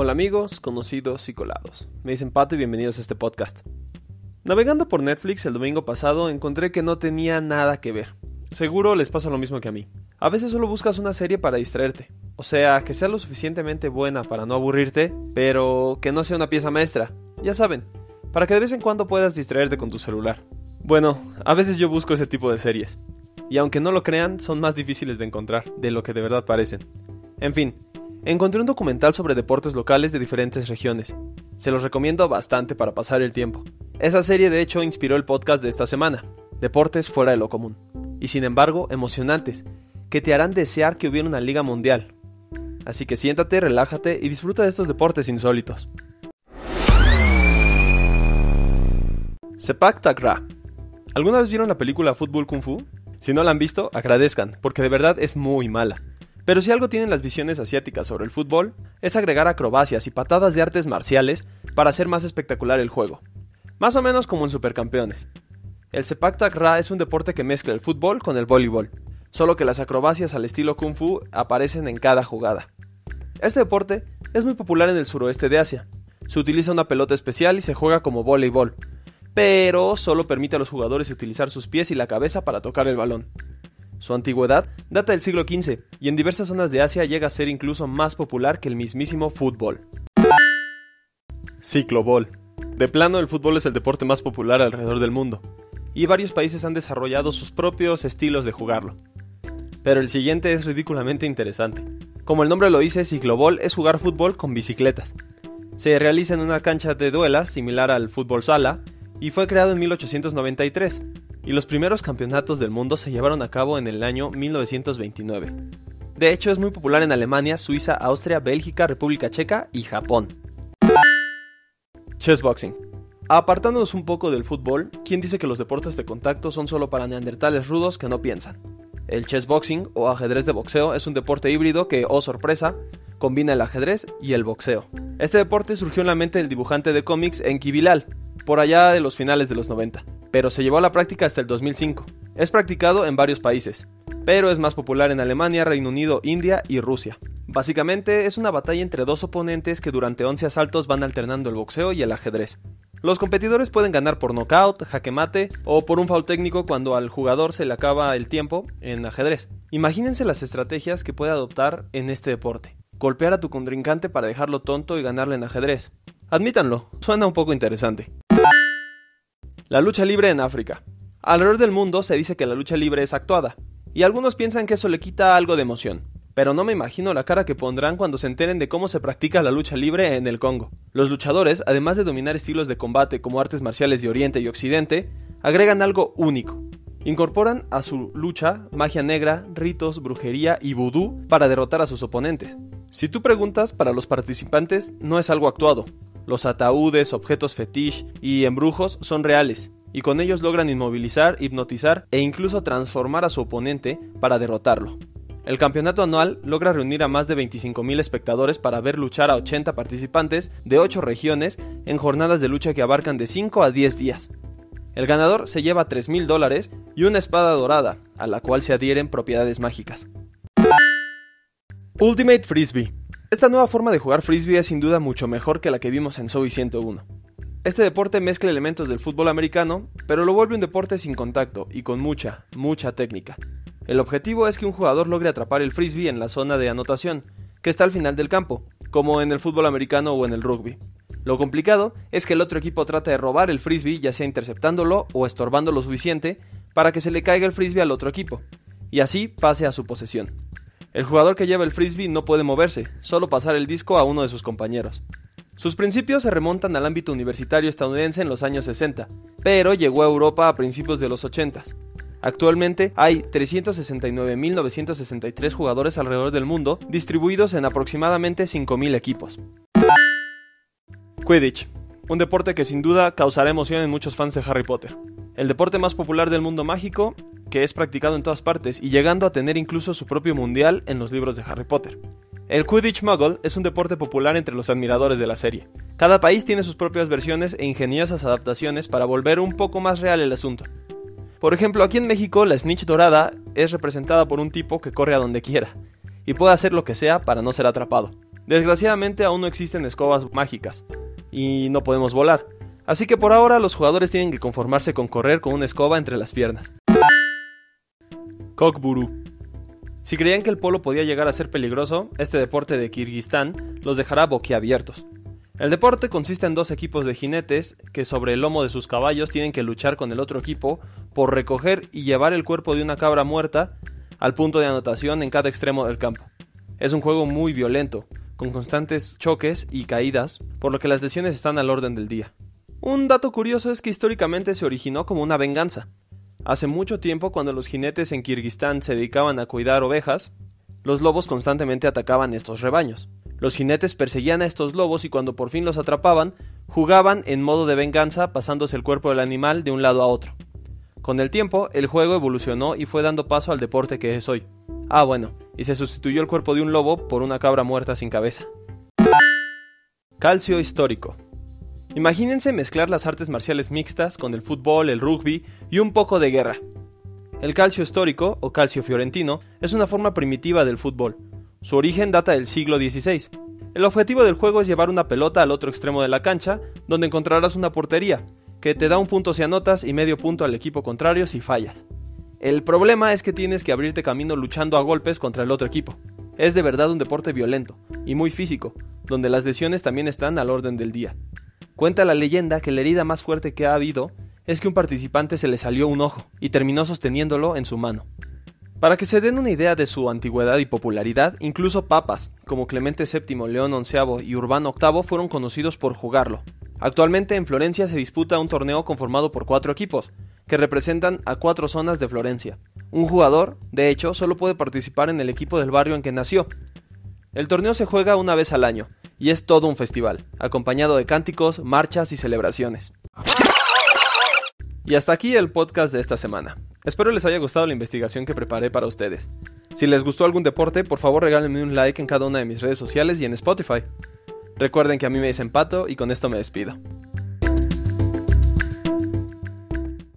Hola amigos, conocidos y colados. Me dicen Pato y bienvenidos a este podcast. Navegando por Netflix el domingo pasado encontré que no tenía nada que ver. Seguro les pasa lo mismo que a mí. A veces solo buscas una serie para distraerte. O sea, que sea lo suficientemente buena para no aburrirte, pero que no sea una pieza maestra. Ya saben, para que de vez en cuando puedas distraerte con tu celular. Bueno, a veces yo busco ese tipo de series. Y aunque no lo crean, son más difíciles de encontrar de lo que de verdad parecen. En fin, encontré un documental sobre deportes locales de diferentes regiones. Se los recomiendo bastante para pasar el tiempo. Esa serie de hecho inspiró el podcast de esta semana, Deportes fuera de lo común. Y sin embargo, emocionantes, que te harán desear que hubiera una liga mundial. Así que siéntate, relájate y disfruta de estos deportes insólitos. Sepak Takraw. ¿Alguna vez vieron la película Fútbol Kung Fu? Si no la han visto, agradezcan, porque de verdad es muy mala. Pero si algo tienen las visiones asiáticas sobre el fútbol, es agregar acrobacias y patadas de artes marciales para hacer más espectacular el juego. Más o menos como en Supercampeones. El Sepak Takraw es un deporte que mezcla el fútbol con el voleibol, solo que las acrobacias al estilo Kung Fu aparecen en cada jugada. Este deporte es muy popular en el suroeste de Asia. Se utiliza una pelota especial y se juega como voleibol, pero solo permite a los jugadores utilizar sus pies y la cabeza para tocar el balón. Su antigüedad data del siglo XV y en diversas zonas de Asia llega a ser incluso más popular que el mismísimo fútbol. Ciclobol. De plano, el fútbol es el deporte más popular alrededor del mundo, y varios países han desarrollado sus propios estilos de jugarlo. Pero el siguiente es ridículamente interesante. Como el nombre lo dice, ciclobol es jugar fútbol con bicicletas. Se realiza en una cancha de duelas similar al fútbol sala y fue creado en 1893, y los primeros campeonatos del mundo se llevaron a cabo en el año 1929. De hecho, es muy popular en Alemania, Suiza, Austria, Bélgica, República Checa y Japón. Chessboxing. Apartándonos un poco del fútbol, ¿quién dice que los deportes de contacto son solo para neandertales rudos que no piensan? El chessboxing o ajedrez de boxeo es un deporte híbrido que, oh sorpresa, combina el ajedrez y el boxeo. Este deporte surgió en la mente del dibujante de cómics Enki Bilal, por allá de los finales de los 90 pero se llevó a la práctica hasta el 2005. Es practicado en varios países, pero es más popular en Alemania, Reino Unido, India y Rusia. Básicamente es una batalla entre dos oponentes que durante 11 asaltos van alternando el boxeo y el ajedrez. Los competidores pueden ganar por knockout, jaque mate o por un foul técnico cuando al jugador se le acaba el tiempo en ajedrez. Imagínense las estrategias que puede adoptar en este deporte. Golpear a tu contrincante para dejarlo tonto y ganarle en ajedrez. Admítanlo, suena un poco interesante. La lucha libre en África. Alrededor del mundo se dice que la lucha libre es actuada, y algunos piensan que eso le quita algo de emoción. Pero no me imagino la cara que pondrán cuando se enteren de cómo se practica la lucha libre en el Congo. Los luchadores, además de dominar estilos de combate como artes marciales de Oriente y Occidente, agregan algo único. Incorporan a su lucha magia negra, ritos, brujería y vudú para derrotar a sus oponentes. Si tú preguntas, para los participantes no es algo actuado, los ataúdes, objetos fetiche y embrujos son reales, y con ellos logran inmovilizar, hipnotizar e incluso transformar a su oponente para derrotarlo. El campeonato anual logra reunir a más de 25.000 espectadores para ver luchar a 80 participantes de 8 regiones en jornadas de lucha que abarcan de 5 a 10 días. El ganador se lleva 3.000 dólares y una espada dorada, a la cual se adhieren propiedades mágicas. Ultimate Frisbee esta nueva forma de jugar frisbee es sin duda mucho mejor que la que vimos en Zoe 101. Este deporte mezcla elementos del fútbol americano, pero lo vuelve un deporte sin contacto y con mucha, mucha técnica. El objetivo es que un jugador logre atrapar el frisbee en la zona de anotación, que está al final del campo, como en el fútbol americano o en el rugby. Lo complicado es que el otro equipo trata de robar el frisbee ya sea interceptándolo o estorbando lo suficiente para que se le caiga el frisbee al otro equipo, y así pase a su posesión. El jugador que lleva el frisbee no puede moverse, solo pasar el disco a uno de sus compañeros. Sus principios se remontan al ámbito universitario estadounidense en los años 60, pero llegó a Europa a principios de los 80. Actualmente hay 369.963 jugadores alrededor del mundo, distribuidos en aproximadamente 5.000 equipos. Quidditch, un deporte que sin duda causará emoción en muchos fans de Harry Potter. El deporte más popular del mundo mágico que es practicado en todas partes y llegando a tener incluso su propio mundial en los libros de Harry Potter. El Quidditch Muggle es un deporte popular entre los admiradores de la serie. Cada país tiene sus propias versiones e ingeniosas adaptaciones para volver un poco más real el asunto. Por ejemplo, aquí en México la snitch dorada es representada por un tipo que corre a donde quiera y puede hacer lo que sea para no ser atrapado. Desgraciadamente aún no existen escobas mágicas y no podemos volar, así que por ahora los jugadores tienen que conformarse con correr con una escoba entre las piernas. Kokburu. Si creían que el polo podía llegar a ser peligroso, este deporte de Kirguistán los dejará boquiabiertos. El deporte consiste en dos equipos de jinetes que sobre el lomo de sus caballos tienen que luchar con el otro equipo por recoger y llevar el cuerpo de una cabra muerta al punto de anotación en cada extremo del campo. Es un juego muy violento, con constantes choques y caídas, por lo que las lesiones están al orden del día. Un dato curioso es que históricamente se originó como una venganza. Hace mucho tiempo, cuando los jinetes en Kirguistán se dedicaban a cuidar ovejas, los lobos constantemente atacaban estos rebaños. Los jinetes perseguían a estos lobos y cuando por fin los atrapaban, jugaban en modo de venganza pasándose el cuerpo del animal de un lado a otro. Con el tiempo, el juego evolucionó y fue dando paso al deporte que es hoy. Ah, bueno, y se sustituyó el cuerpo de un lobo por una cabra muerta sin cabeza. Calcio histórico. Imagínense mezclar las artes marciales mixtas con el fútbol, el rugby y un poco de guerra. El calcio histórico, o calcio fiorentino, es una forma primitiva del fútbol, su origen data del siglo XVI. El objetivo del juego es llevar una pelota al otro extremo de la cancha, donde encontrarás una portería, que te da un punto si anotas y medio punto al equipo contrario si fallas. El problema es que tienes que abrirte camino luchando a golpes contra el otro equipo. Es de verdad un deporte violento y muy físico, donde las lesiones también están al orden del día. Cuenta la leyenda que la herida más fuerte que ha habido es que un participante se le salió un ojo y terminó sosteniéndolo en su mano. Para que se den una idea de su antigüedad y popularidad, incluso papas como Clemente VII, León XI y Urbano VIII fueron conocidos por jugarlo. Actualmente en Florencia se disputa un torneo conformado por cuatro equipos, que representan a cuatro zonas de Florencia. Un jugador, de hecho, solo puede participar en el equipo del barrio en que nació. El torneo se juega una vez al año, y es todo un festival, acompañado de cánticos, marchas y celebraciones. Y hasta aquí el podcast de esta semana. Espero les haya gustado la investigación que preparé para ustedes. Si les gustó algún deporte, por favor regálenme un like en cada una de mis redes sociales y en Spotify. Recuerden que a mí me dicen pato y con esto me despido.